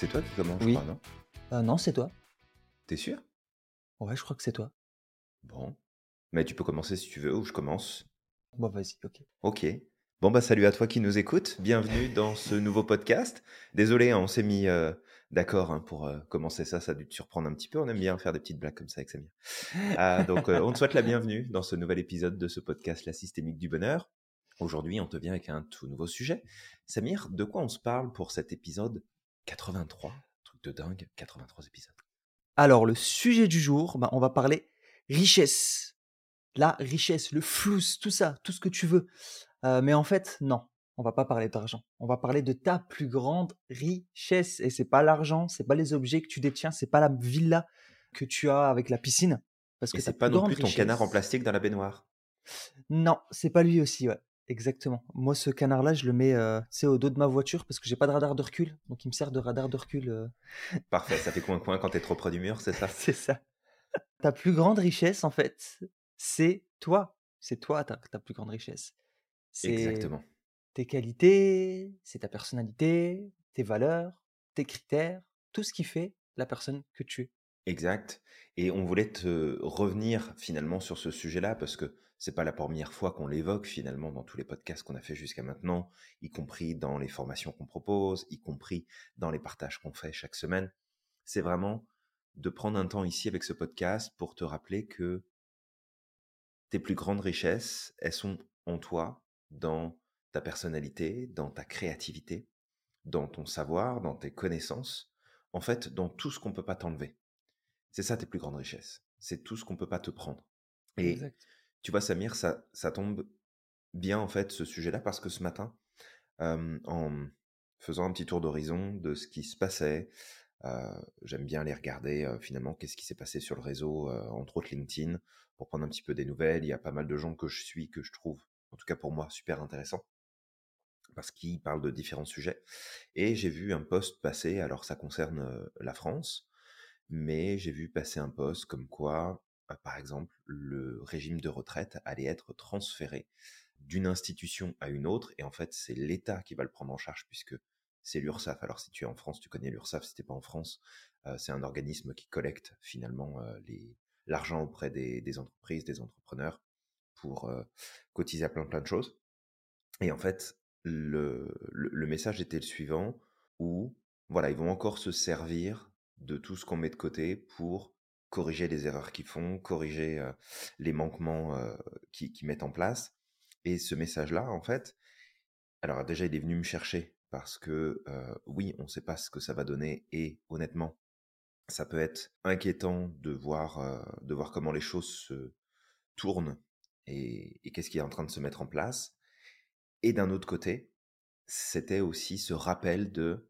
C'est toi qui commence, je crois, non? Heu, non, c'est toi. Tu sûr? Ouais, je crois que c'est toi. Bon. Mais tu peux commencer si tu veux ou je commence. Bon, vas-y, OK. OK. Bon, bah, salut à toi qui nous écoute. Bienvenue dans ce nouveau podcast. Désolé, hein, on s'est mis, heu, d'accord, hein, pour, heu, commencer ça. Ça a dû te surprendre un petit peu. On aime bien faire des petites blagues comme ça avec Samir. Ah, donc, on te souhaite la bienvenue dans ce nouvel épisode de ce podcast La Systémique du Bonheur. Aujourd'hui, on te vient avec un tout nouveau sujet. Samir, de quoi on se parle pour cet épisode 83? Truc de dingue, 83 épisodes. Alors, le sujet du jour, bah, on va parler richesse. La richesse, le flouss, tout ça, tout ce que tu veux. Heu, mais en fait, non, on va pas parler d'argent. On va parler de ta plus grande richesse et c'est pas l'argent, c'est pas les objets que tu détiens, c'est pas la villa que tu as avec la piscine, parce Et que c'est pas non plus ton canard en plastique dans la baignoire? Non, c'est pas lui aussi, ouais, exactement. Moi, ce canard-là, je le mets, sais, au dos de ma voiture parce que j'ai pas de radar de recul, donc il me sert de radar de recul, heu Parfait, ça fait coin-coin quand tu es trop près du mur, c'est ça? C'est ça. Ta plus grande richesse, en fait, c'est toi. C'est toi ta ta plus grande richesse. C'est Exactement. tes qualités, c'est ta personnalité, tes valeurs, tes critères, tout ce qui fait la personne que tu es. Exact. Et on voulait te revenir finalement sur ce sujet-là parce que c'est pas la première fois qu'on l'évoque finalement dans tous les podcasts qu'on a fait jusqu'à maintenant, y compris dans les formations qu'on propose, y compris dans les partages qu'on fait chaque semaine. C'est vraiment de prendre un temps ici avec ce podcast pour te rappeler que tes plus grandes richesses, elles sont en toi, dans ta personnalité, dans ta créativité, dans ton savoir, dans tes connaissances, en fait, dans tout ce qu'on peut pas t'enlever. C'est ça tes plus grandes richesses. C'est tout ce qu'on peut pas te prendre. Et Exact. tu vois, Samir, ça, ça tombe bien en fait ce sujet-là parce que ce matin, euh, en faisant un petit tour d'horizon de ce qui se passait, euh, j'aime bien aller regarder euh, finalement qu'est-ce qui s'est passé sur le réseau, entre autres LinkedIn, pour prendre un petit peu des nouvelles. Il y a pas mal de gens que je suis, que je trouve, en tout cas pour moi, super intéressants parce qu'ils parlent de différents sujets. Et j'ai vu un post passer, alors ça concerne la France, mais j'ai vu passer un post comme quoi, euh, par exemple, le régime de retraite allait être transféré d'une institution à une autre, et en fait, c'est l'État qui va le prendre en charge, puisque c'est l'URSSAF. Alors, si tu es en France, tu connais l'URSSAF, si t'es pas en France, euh, c'est un organisme qui collecte finalement euh, l'argent auprès des, entreprises, des entrepreneurs, pour cotiser à plein plein de choses. Et en fait, le, le message était le suivant, où voilà, ils vont encore se servir de tout ce qu'on met de côté pour corriger les erreurs qu'ils font, corriger euh, les manquements euh, qu'ils qu'ils mettent en place. Et ce message-là, en fait, alors déjà, il est venu me chercher parce que euh, oui, on ne sait pas ce que ça va donner et honnêtement, ça peut être inquiétant de voir, de voir comment les choses se tournent et, et qu'est-ce qui est en train de se mettre en place. Et d'un autre côté, c'était aussi ce rappel de,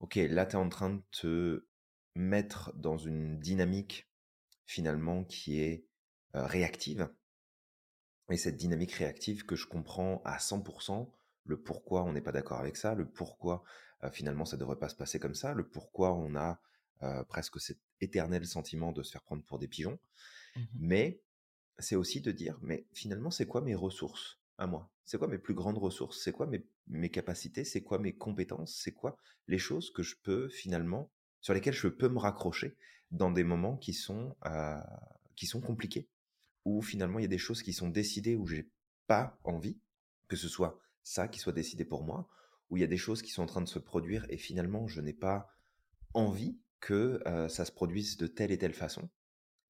ok, là, tu es en train de te mettre dans une dynamique finalement qui est euh, réactive. Et cette dynamique réactive que je comprends à 100%, le pourquoi on n'est pas d'accord avec ça, le pourquoi euh, finalement ça ne devrait pas se passer comme ça, le pourquoi on a euh, presque cet éternel sentiment de se faire prendre pour des pigeons. Mmh Mais c'est aussi de dire, mais finalement, c'est quoi mes ressources à moi? C'est quoi mes plus grandes ressources? C'est quoi mes, mes capacités? C'est quoi mes compétences? C'est quoi les choses que je peux finalement, sur lesquelles je peux me raccrocher dans des moments qui sont, euh, qui sont compliqués Où finalement, il y a des choses qui sont décidées où j'ai pas envie que ce soit ça qui soit décidé pour moi, où il y a des choses qui sont en train de se produire et finalement, je n'ai pas envie que euh, ça se produise de telle et telle façon.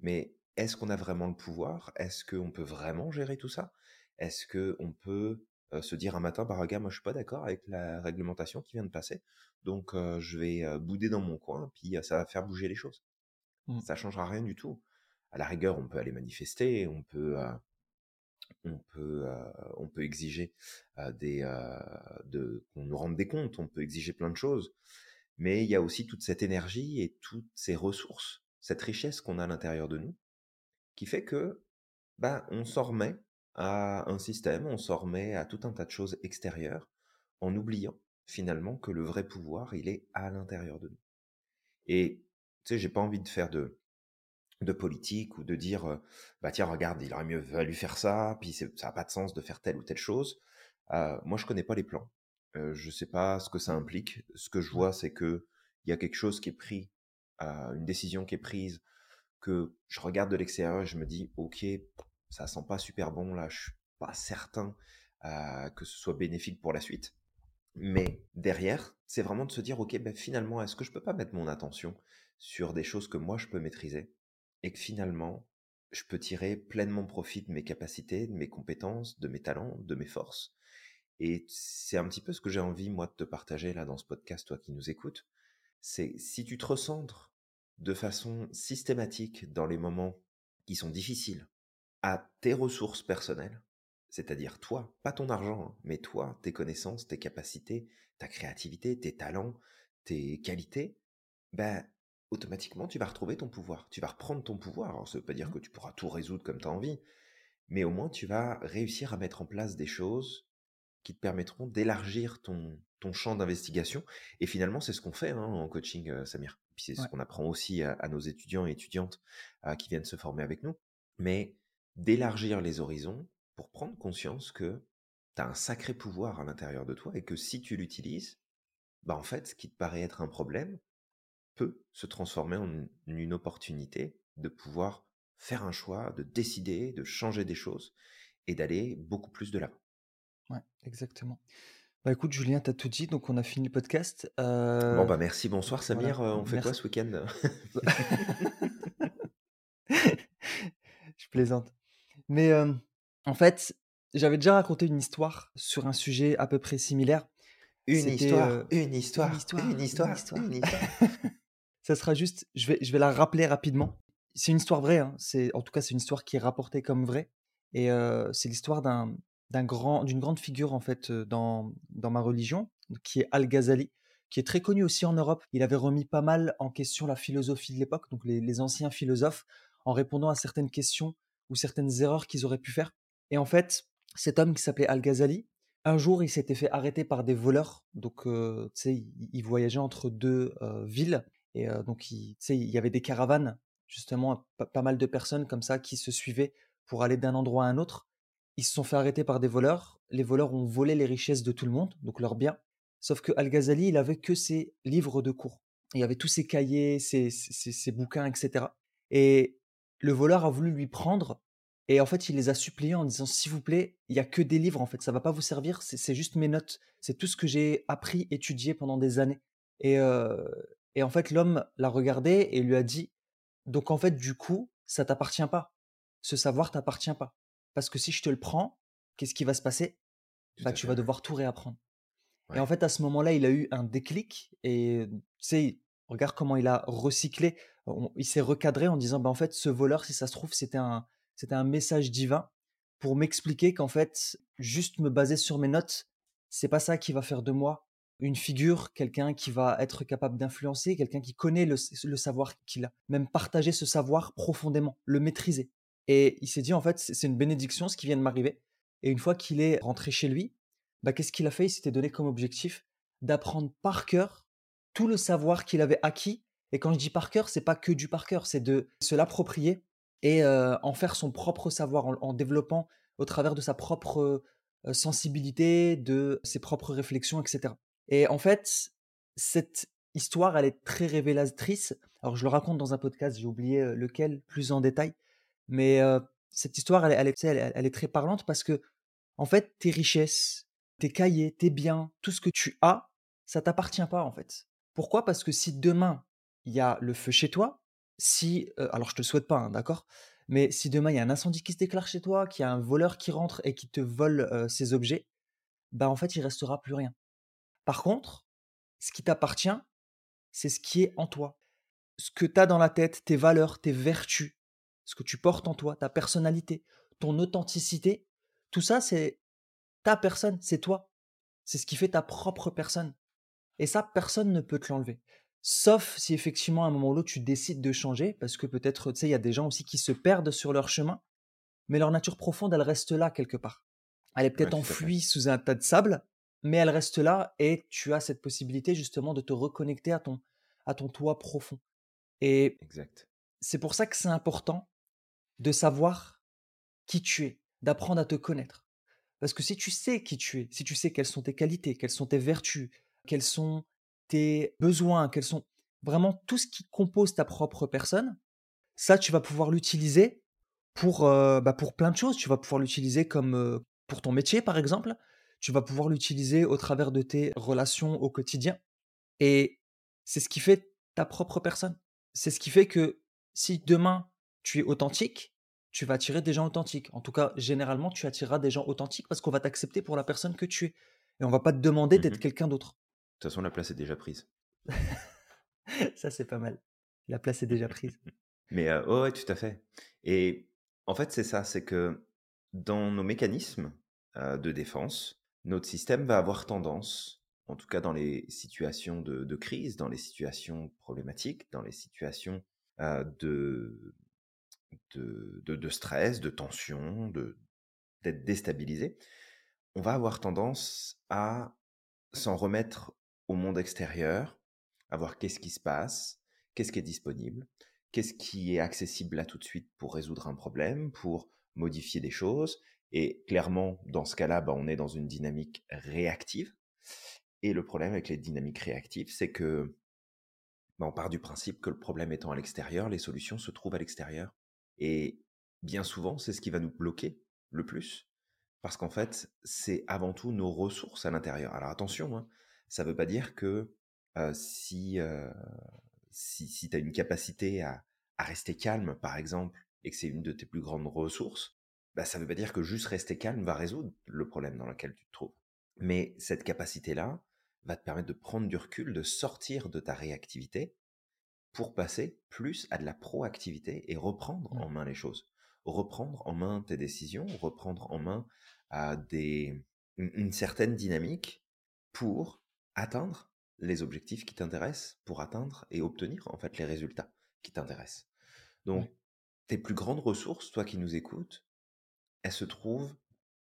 Mais est-ce qu'on a vraiment le pouvoir? Est-ce qu'on peut vraiment gérer tout ça? Est-ce qu'on peut se dire un matin, bah regarde, moi je suis pas d'accord avec la réglementation qui vient de passer, donc euh, je vais euh, bouder dans mon coin, puis euh, ça va faire bouger les choses. Mmh. Ça changera rien du tout. À la rigueur, on peut aller manifester, on peut, euh, on peut, euh, on peut exiger euh, des, euh, de, qu'on nous rende des comptes, on peut exiger plein de choses, mais il y a aussi toute cette énergie et toutes ces ressources, cette richesse qu'on a à l'intérieur de nous, qui fait que bah, on s'en remet à un système, on s'en remet à tout un tas de choses extérieures, en oubliant finalement que le vrai pouvoir, il est à l'intérieur de nous. Et tu sais, j'ai pas envie de faire de, de politique ou de dire, euh, bah tiens, regarde, il aurait mieux fallu faire ça, puis ça n'a pas de sens de faire telle ou telle chose. Euh, moi, je connais pas les plans. Euh, je sais pas ce que ça implique. Ce que je Ouais. vois, c'est que il y a quelque chose qui est pris, euh, une décision qui est prise, que je regarde de l'extérieur et je me dis, ok, ça sent pas super bon là, je suis pas certain euh, que ce soit bénéfique pour la suite. Mais derrière, c'est vraiment de se dire, ok, ben finalement, est-ce que je peux pas mettre mon attention sur des choses que moi je peux maîtriser et que finalement, je peux tirer pleinement profit de mes capacités, de mes compétences, de mes talents, de mes forces? Et c'est un petit peu ce que j'ai envie, moi, de te partager là dans ce podcast, toi qui nous écoutes. C'est si tu te recentres de façon systématique dans les moments qui sont difficiles à tes ressources personnelles, c'est-à-dire toi, pas ton argent, hein, mais toi, tes connaissances, tes capacités, ta créativité, tes talents, tes qualités, ben, automatiquement, tu vas retrouver ton pouvoir. Tu vas reprendre ton pouvoir. Alors, ça ne veut pas dire mmh. que tu pourras tout résoudre comme tu as envie, mais au moins, tu vas réussir à mettre en place des choses qui te permettront d'élargir ton, ton champ d'investigation. Et finalement, c'est ce qu'on fait hein, en coaching, euh, Samir. Puis c'est ce qu'on apprend aussi à, nos étudiants et étudiantes euh, qui viennent se former avec nous. Mais d'élargir les horizons pour prendre conscience que tu as un sacré pouvoir à l'intérieur de toi et que si tu l'utilises, bah en fait, ce qui te paraît être un problème, peut se transformer en une opportunité de pouvoir faire un choix, de décider, de changer des choses et d'aller beaucoup plus de l'avant. Ouais, exactement. Bah écoute, Julien, t'as tout dit, donc on a fini le podcast. Bon, euh, bah merci, bonsoir Samir. Euh, on fait quoi ce week-end? Je plaisante. Mais euh, en fait, j'avais déjà raconté une histoire sur un sujet à peu près similaire. Une histoire, une histoire, une histoire, une histoire, une histoire. ça sera juste, je vais, je vais la rappeler rapidement. C'est une histoire vraie, hein. c'est, en tout cas c'est une histoire qui est rapportée comme vraie. Et c'est l'histoire d'un, d'un grand, d'une grande figure en fait dans, dans ma religion, qui est Al-Ghazali, qui est très connu aussi en Europe. Il avait remis pas mal en question la philosophie de l'époque, donc les, les anciens philosophes, en répondant à certaines questions ou certaines erreurs qu'ils auraient pu faire. Et en fait, cet homme qui s'appelait Al-Ghazali, un jour, il s'était fait arrêter par des voleurs. Donc, tu sais, il, voyageait entre deux villes et donc, il, il y avait des caravanes, justement, pas, mal de personnes comme ça qui se suivaient pour aller d'un endroit à un autre. Ils se sont fait arrêter par des voleurs. Les voleurs ont volé les richesses de tout le monde, donc leurs biens. Sauf que Al-Ghazali, il avait que ses livres de cours. Il y avait tous ses cahiers, ses, ses, bouquins, etc. Et le voleur a voulu lui prendre. Et en fait, il les a suppliés en disant S'il vous plaît, il n'y a que des livres, en fait, ça va pas vous servir, c'est juste mes notes. C'est tout ce que j'ai appris, étudié pendant des années. Et, et en fait, l'homme l'a regardé et lui a dit Donc, en fait, du coup, ça t'appartient pas. Ce savoir t'appartient pas. Parce que si je te le prends, qu'est-ce qui va se passer? Bah, Tu vas devoir tout réapprendre. Et en fait, à ce moment-là, il a eu un déclic et tu sais, regarde comment il a recyclé. il s'est recadré en disant bah, En fait, ce voleur, si ça se trouve, c'était un, c'était un message divin pour m'expliquer qu'en fait, juste me baser sur mes notes, c'est pas ça qui va faire de moi une figure, quelqu'un qui va être capable d'influencer, quelqu'un qui connaît le, savoir qu'il a, même partager ce savoir profondément, le maîtriser. Et il s'est dit, en fait, c'est une bénédiction ce qui vient de m'arriver. Et une fois qu'il est rentré chez lui, bah, qu'est-ce qu'il a fait? Il s'était donné comme objectif d'apprendre par cœur tout le savoir qu'il avait acquis. Et quand je dis par cœur, c'est pas que du par cœur, c'est de se l'approprier et euh, en faire son propre savoir, en, développant au travers de sa propre euh, sensibilité, de ses propres réflexions, etc. Et en fait, cette histoire, elle est très révélatrice. Alors, je le raconte dans un podcast, j'ai oublié lequel, plus en détail. Mais cette histoire, elle, est, elle, est très parlante parce que, en fait, tes richesses, tes cahiers, tes biens, tout ce que tu as, ça t'appartient pas, en fait. Pourquoi? Parce que si demain, il y a le feu chez toi, si, alors je te souhaite pas, hein, d'accord? Mais si demain, il y a un incendie qui se déclare chez toi, qu'il y a un voleur qui rentre et qui te vole ses objets, bah en fait, il restera plus rien. Par contre, ce qui t'appartient, c'est ce qui est en toi. Ce que tu as dans la tête, tes valeurs, tes vertus, ce que tu portes en toi, ta personnalité, ton authenticité, tout ça, c'est ta personne, c'est toi. C'est ce qui fait ta propre personne. Et ça, personne ne peut te l'enlever. Sauf si effectivement, à un moment ou l'autre, tu décides de changer, parce que peut-être, tu sais, il y a des gens aussi qui se perdent sur leur chemin, mais leur nature profonde, elle reste là quelque part. Elle est peut-être enfouie sous un tas de sable, mais elle reste là et tu as cette possibilité justement de te reconnecter à ton, à ton toi profond. Et exact. c'est pour ça que c'est important de savoir qui tu es, d'apprendre à te connaître. Parce que si tu sais qui tu es, si tu sais quelles sont tes qualités, quelles sont tes vertus, quels sont tes besoins, quels sont vraiment tout ce qui compose ta propre personne, ça, tu vas pouvoir l'utiliser pour, euh, bah, pour plein de choses. Tu vas pouvoir l'utiliser comme euh, pour ton métier, par exemple. Tu vas pouvoir l'utiliser au travers de tes relations au quotidien. Et c'est ce qui fait ta propre personne. C'est ce qui fait que si demain tu es authentique, tu vas attirer des gens authentiques. En tout cas, généralement, tu attireras des gens authentiques parce qu'on va t'accepter pour la personne que tu es. Et on va pas te demander d'être Mmh quelqu'un d'autre. De toute façon, la place est déjà prise. Ça, c'est pas mal. La place est déjà prise. Mais euh, ouais, ouais, tout à fait. Et en fait, c'est ça, c'est que dans nos mécanismes euh, de défense, notre système va avoir tendance, en tout cas dans les situations de, de crise, dans les situations problématiques, dans les situations euh, de, de, de, de stress, de tension, de d'être déstabilisé, on va avoir tendance à s'en remettre au monde extérieur, à voir qu'est-ce qui se passe, qu'est-ce qui est disponible, qu'est-ce qui est accessible là tout de suite pour résoudre un problème, pour modifier des choses. Et clairement, dans ce cas-là, bah, on est dans une dynamique réactive. Et le problème avec les dynamiques réactives, c'est que bah, on part du principe que le problème étant à l'extérieur, les solutions se trouvent à l'extérieur. Et bien souvent, c'est ce qui va nous bloquer le plus. Parce qu'en fait, c'est avant tout nos ressources à l'intérieur. Alors attention, hein, ça ne veut pas dire que euh, si, euh, si, si tu as une capacité à, à, rester calme, par exemple, et que c'est une de tes plus grandes ressources, bah, ça ne veut pas dire que juste rester calme va résoudre le problème dans lequel tu te trouves. Mais cette capacité-là va te permettre de prendre du recul, de sortir de ta réactivité pour passer plus à de la proactivité et reprendre en main les choses reprendre en main tes décisions, reprendre en main à des, une, une certaine dynamique pour atteindre les objectifs qui t'intéressent, pour atteindre et obtenir en fait les résultats qui t'intéressent. Donc, tes plus grandes ressources, toi qui nous écoutes, elles se trouvent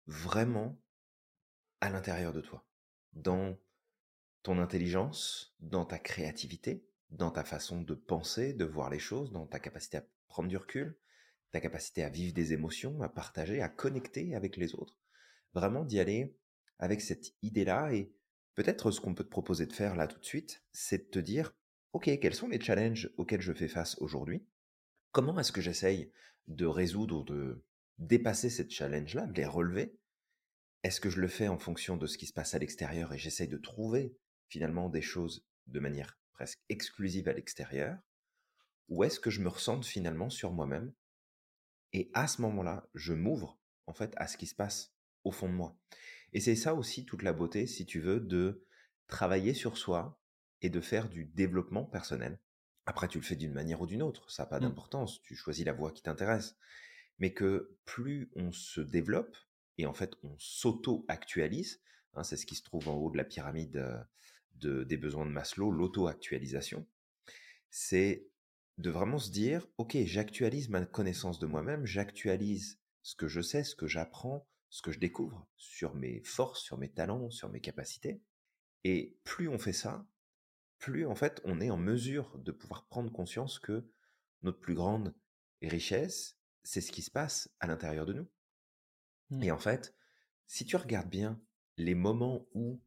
vraiment à l'intérieur de toi, dans ton intelligence, dans ta créativité, dans ta façon de penser, de voir les choses, dans ta capacité à prendre du recul, ta capacité à vivre des émotions, à partager, à connecter avec les autres. Vraiment d'y aller avec cette idée-là et peut-être ce qu'on peut te proposer de faire là tout de suite, c'est de te dire, OK, quels sont les challenges auxquels je fais face aujourd'hui? Comment est-ce que j'essaye de résoudre ou de dépasser cette challenge-là, de les relever? Est-ce que je le fais en fonction de ce qui se passe à l'extérieur et j'essaye de trouver finalement des choses de manière presque exclusive à l'extérieur? Ou est-ce que je me ressente finalement sur moi-même et à ce moment-là, je m'ouvre en fait à ce qui se passe au fond de moi? Et c'est ça aussi toute la beauté, si tu veux, de travailler sur soi et de faire du développement personnel. Après, tu le fais d'une manière ou d'une autre, ça n'a pas Mmh. d'importance, tu choisis la voie qui t'intéresse. Mais que plus on se développe, et en fait on s'auto-actualise, hein, c'est ce qui se trouve en haut de la pyramide euh, de, des besoins de Maslow, l'auto-actualisation, c'est de vraiment se dire, ok, j'actualise ma connaissance de moi-même, j'actualise ce que je sais, ce que j'apprends, ce que je découvre sur mes forces, sur mes talents, sur mes capacités. Et plus on fait ça, plus en fait on est en mesure de pouvoir prendre conscience que notre plus grande richesse, c'est ce qui se passe à l'intérieur de nous. Mmh. Et en fait, si tu regardes bien les moments où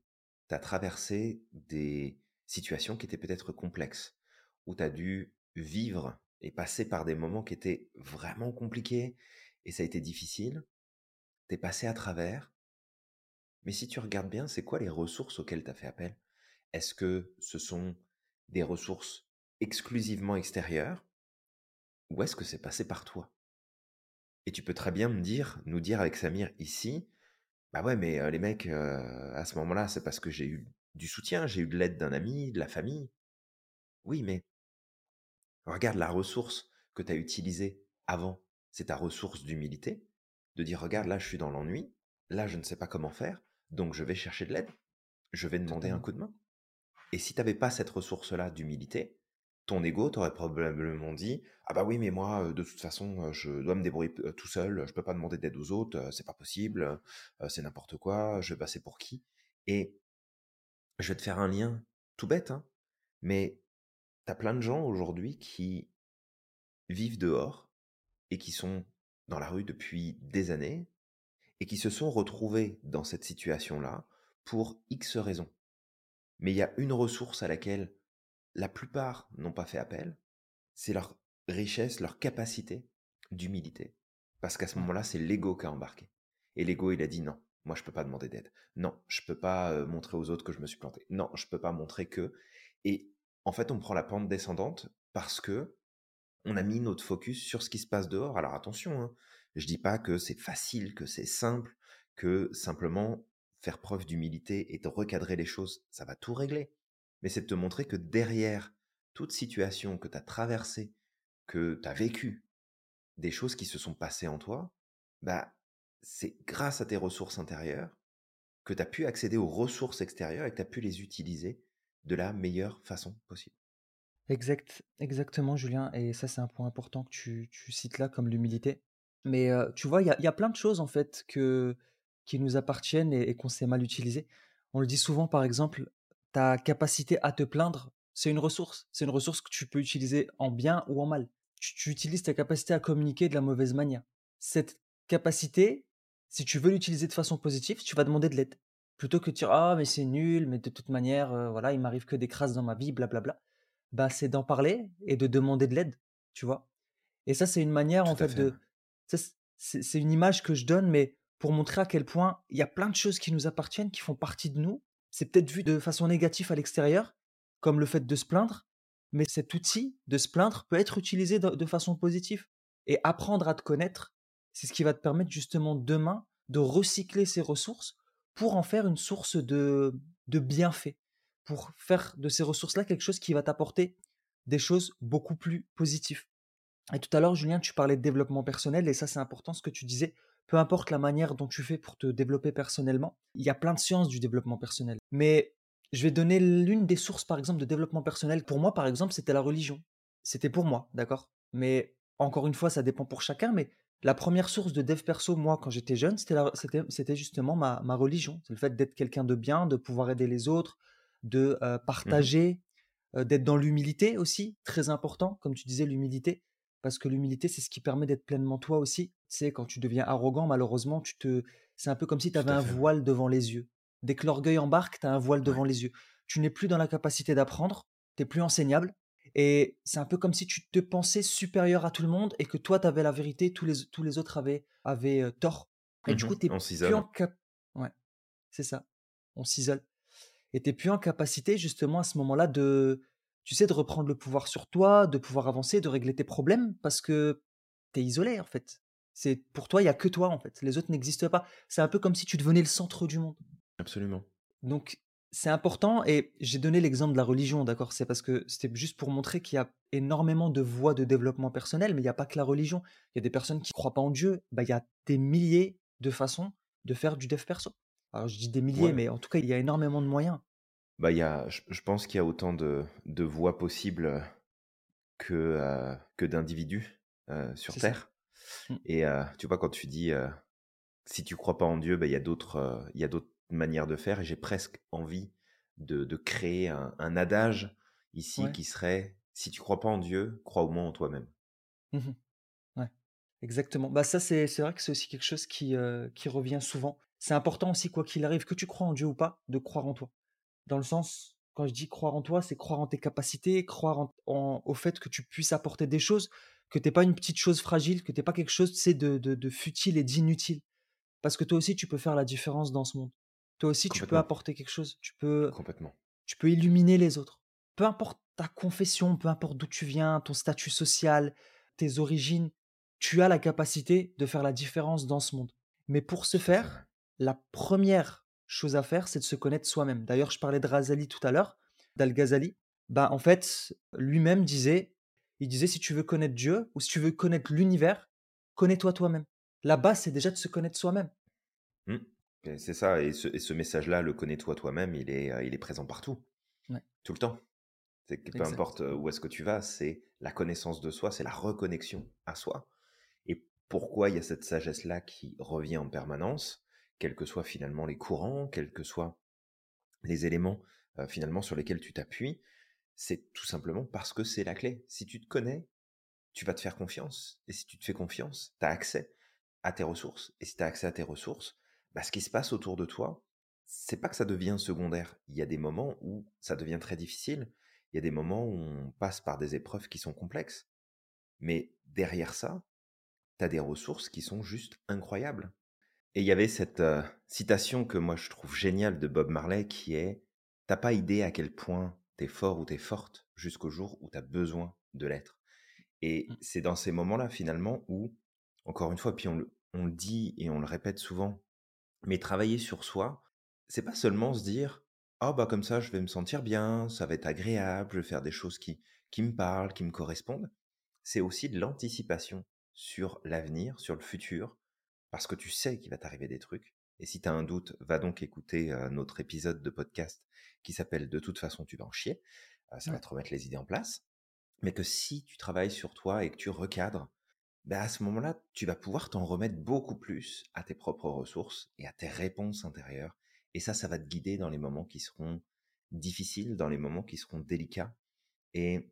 tu as traversé des situations qui étaient peut-être complexes, où tu as dû vivre et passer par des moments qui étaient vraiment compliqués et ça a été difficile, tu es passé à travers. Mais si tu regardes bien, c'est quoi les ressources auxquelles tu as fait appel? Est-ce que ce sont des ressources exclusivement extérieures ou est-ce que c'est passé par toi? Et tu peux très bien me dire, nous dire avec Samir ici, bah ouais, mais euh, les mecs, euh, à ce moment-là, c'est parce que j'ai eu du soutien, j'ai eu de l'aide d'un ami, de la famille. Oui, mais regarde la ressource que tu as utilisée avant, c'est ta ressource d'humilité, de dire, regarde, là, je suis dans l'ennui, là, je ne sais pas comment faire, donc je vais chercher de l'aide, je vais demander un coup de main. Et si tu n'avais pas cette ressource-là d'humilité, ton ego t'aurait probablement dit ah bah oui mais moi euh, de toute façon euh, je dois me débrouiller euh, tout seul je peux pas demander d'aide aux autres c'est pas possible c'est n'importe quoi je vais passer pour qui? Et je vais te faire un lien tout bête hein mais t'as plein de gens aujourd'hui qui vivent dehors et qui sont dans la rue depuis des années et qui se sont retrouvés dans cette situation-là pour X raisons. Mais il y a une ressource à laquelle la plupart n'ont pas fait appel, c'est leur richesse, leur capacité d'humilité. Parce qu'à ce moment-là, c'est l'ego qui a embarqué. Et l'ego, il a dit non, moi je peux pas demander d'aide. Non, je peux pas euh, montrer aux autres que je me suis planté. Non, je peux pas montrer que. Et en fait, on prend la pente descendante parce que on a mis notre focus sur ce qui se passe dehors. Alors attention, hein, je dis pas que c'est facile, que c'est simple, que simplement faire preuve d'humilité et de recadrer les choses, ça va tout régler. Mais c'est de te montrer que derrière toute situation que tu as traversée, que tu as vécue, des choses qui se sont passées en toi, bah, c'est grâce à tes ressources intérieures que tu as pu accéder aux ressources extérieures et que tu as pu les utiliser de la meilleure façon possible. Exact, exactement, Julien. Et ça, c'est un point important que tu, cites là, comme l'humilité. Mais tu vois, il y a, plein de choses, en fait, que, qui nous appartiennent et, qu'on sait mal utiliser. On le dit souvent, par exemple, ta capacité à te plaindre, c'est une ressource. C'est une ressource que tu peux utiliser en bien ou en mal. Tu, utilises ta capacité à communiquer de la mauvaise manière. Cette capacité, si tu veux l'utiliser de façon positive, tu vas demander de l'aide. Plutôt que de dire ah mais c'est nul, mais de toute manière voilà il m'arrive que des crasses dans ma vie, blablabla. Bah c'est d'en parler et de demander de l'aide, tu vois? Et ça c'est une manière en Tout fait de, c'est une image que je donne, mais pour montrer à quel point il y a plein de choses qui nous appartiennent, qui font partie de nous. C'est peut-être vu de façon négative à l'extérieur, comme le fait de se plaindre, mais cet outil de se plaindre peut être utilisé de, de façon positive. Et apprendre à te connaître, c'est ce qui va te permettre justement demain de recycler ces ressources pour en faire une source de, de bienfaits, pour faire de ces ressources-là quelque chose qui va t'apporter des choses beaucoup plus positives. Et tout à l'heure, Julien, tu parlais de développement personnel, et ça c'est important ce que tu disais. Peu importe la manière dont tu fais pour te développer personnellement, il y a plein de sciences du développement personnel. Mais je vais donner l'une des sources, par exemple, de développement personnel. Pour moi, par exemple, c'était la religion. C'était pour moi, d'accord? Mais encore une fois, ça dépend pour chacun, mais la première source de dev perso, moi, quand j'étais jeune, c'était justement ma, ma religion. C'est le fait d'être quelqu'un de bien, de pouvoir aider les autres, de euh, Mhm. partager, euh, d'être dans l'humilité aussi, très important, comme tu disais, l'humilité, parce que l'humilité, c'est ce qui permet d'être pleinement toi aussi. Tu sais, quand tu deviens arrogant, malheureusement, tu te... c'est un peu comme si tu avais un voile devant les yeux. Dès que l'orgueil embarque, tu as un voile Ouais. devant les yeux. Tu n'es plus dans la capacité d'apprendre, tu n'es plus enseignable, et c'est un peu comme si tu te pensais supérieur à tout le monde et que toi, tu avais la vérité, tous les, tous les autres avaient, avaient tort. Et du coup, tu plus en cap... Ouais, c'est ça. On s'isole. Et tu plus en capacité justement à ce moment-là de, tu sais, de reprendre le pouvoir sur toi, de pouvoir avancer, de régler tes problèmes parce que tu es isolé en fait. C'est pour toi, il y a que toi en fait. Les autres n'existent pas. C'est un peu comme si tu devenais le centre du monde. Absolument. Donc c'est important et j'ai donné l'exemple de la religion, d'accord? C'est parce que c'était juste pour montrer qu'il y a énormément de voies de développement personnel, mais il n'y a pas que la religion. Il y a des personnes qui ne croient pas en Dieu. Bah, il y a des milliers de façons de faire du dev perso. Alors je dis des milliers, Ouais. mais en tout cas, il y a énormément de moyens. Bah, il y a, je, je pense qu'il y a autant de, de voies possibles que, euh, que d'individus euh, sur ça. Terre. Mm. Et euh, tu vois, quand tu dis si tu crois pas en Dieu, bah, il y a d'autres il y a d'autres manières de faire. Et j'ai presque envie de, de créer un, un adage ici Ouais. qui serait si tu crois pas en Dieu, crois au moins en toi-même. Mmh Ouais, exactement. Bah, ça, c'est vrai que c'est aussi quelque chose qui, qui revient souvent. C'est important aussi, quoi qu'il arrive, que tu crois en Dieu ou pas, de croire en toi. Dans le sens, quand je dis croire en toi, c'est croire en tes capacités, croire en en au fait que tu puisses apporter des choses, que tu pas une petite chose fragile, que tu pas quelque chose, sais, de de de futile et d'inutile. Parce que toi aussi, tu peux faire la différence dans ce monde. Toi aussi, tu peux apporter quelque chose, tu peux Complètement. tu peux illuminer les autres. Peu importe ta confession, peu importe d'où tu viens, ton statut social, tes origines, tu as la capacité de faire la différence dans ce monde. Mais pour ce faire, la première chose à faire, c'est de se connaître soi-même. D'ailleurs, je parlais de Razali tout à l'heure, d'Al-Ghazali. Bah, en fait, lui-même disait, il disait, si tu veux connaître Dieu ou si tu veux connaître l'univers, connais-toi toi-même. La base, c'est déjà de se connaître soi-même. Mm. Et C'est ça. Et ce, message-là, le connais-toi toi-même, il est, euh, il est présent partout, Ouais, tout le temps. C'est que peu exact. importe euh, où est-ce que tu vas, c'est la connaissance de soi, c'est la reconnexion à soi. Et pourquoi il y a cette sagesse-là qui revient en permanence, quels que soient finalement les courants, quels que soient les éléments euh, finalement sur lesquels tu t'appuies, c'est tout simplement parce que c'est la clé. Si tu te connais, tu vas te faire confiance. Et si tu te fais confiance, tu as accès à tes ressources. Et si tu as accès à tes ressources, bah, ce qui se passe autour de toi, c'est pas que ça devient secondaire. Il y a des moments où ça devient très difficile. il y a des moments où on passe par des épreuves qui sont complexes. Mais derrière ça, tu as des ressources qui sont juste incroyables. Et il y avait cette euh, citation que moi je trouve géniale de Bob Marley qui est T'as pas idée à quel point t'es fort ou t'es forte jusqu'au jour où t'as besoin de l'être. Et Mmh. c'est dans ces moments-là finalement où, encore une fois, puis on le, on le dit et on le répète souvent, mais travailler sur soi, c'est pas seulement se dire ah bah comme ça je vais me sentir bien, ça va être agréable, je vais faire des choses qui, qui me parlent, qui me correspondent. C'est aussi de l'anticipation sur l'avenir, sur le futur, parce que tu sais qu'il va t'arriver des trucs. Et si tu as un doute, va donc écouter euh, notre épisode de podcast qui s'appelle De toute façon, tu vas en chier. Euh, ça va te remettre les idées en place. Mais que si tu travailles sur toi et que tu recadres, ben à ce moment-là, tu vas pouvoir t'en remettre beaucoup plus à tes propres ressources et à tes réponses intérieures. Et ça, ça va te guider dans les moments qui seront difficiles, dans les moments qui seront délicats. Et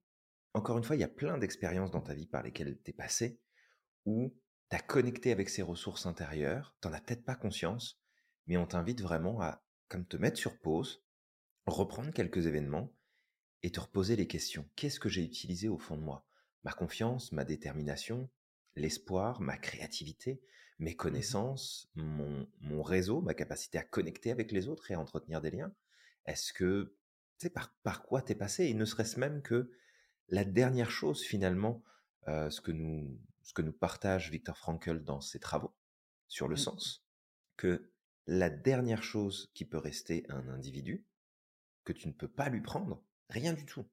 encore une fois, il y a plein d'expériences dans ta vie par lesquelles tu es passé où tu as connecté avec ces ressources intérieures, tu n'en as peut-être pas conscience, mais on t'invite vraiment à comme te mettre sur pause, reprendre quelques événements et te reposer les questions. Qu'est-ce que j'ai utilisé au fond de moi? Ma confiance, ma détermination, l'espoir, ma créativité, mes Mmh connaissances, mon, mon réseau, ma capacité à connecter avec les autres et à entretenir des liens? Est-ce que, tu sais, par, par quoi t'es passé? Et ne serait-ce même que la dernière chose finalement, euh, ce, que nous, ce que nous partage Viktor Frankl dans ses travaux sur le Mmh. sens, que la dernière chose qui peut rester à un individu, que tu ne peux pas lui prendre, rien du tout,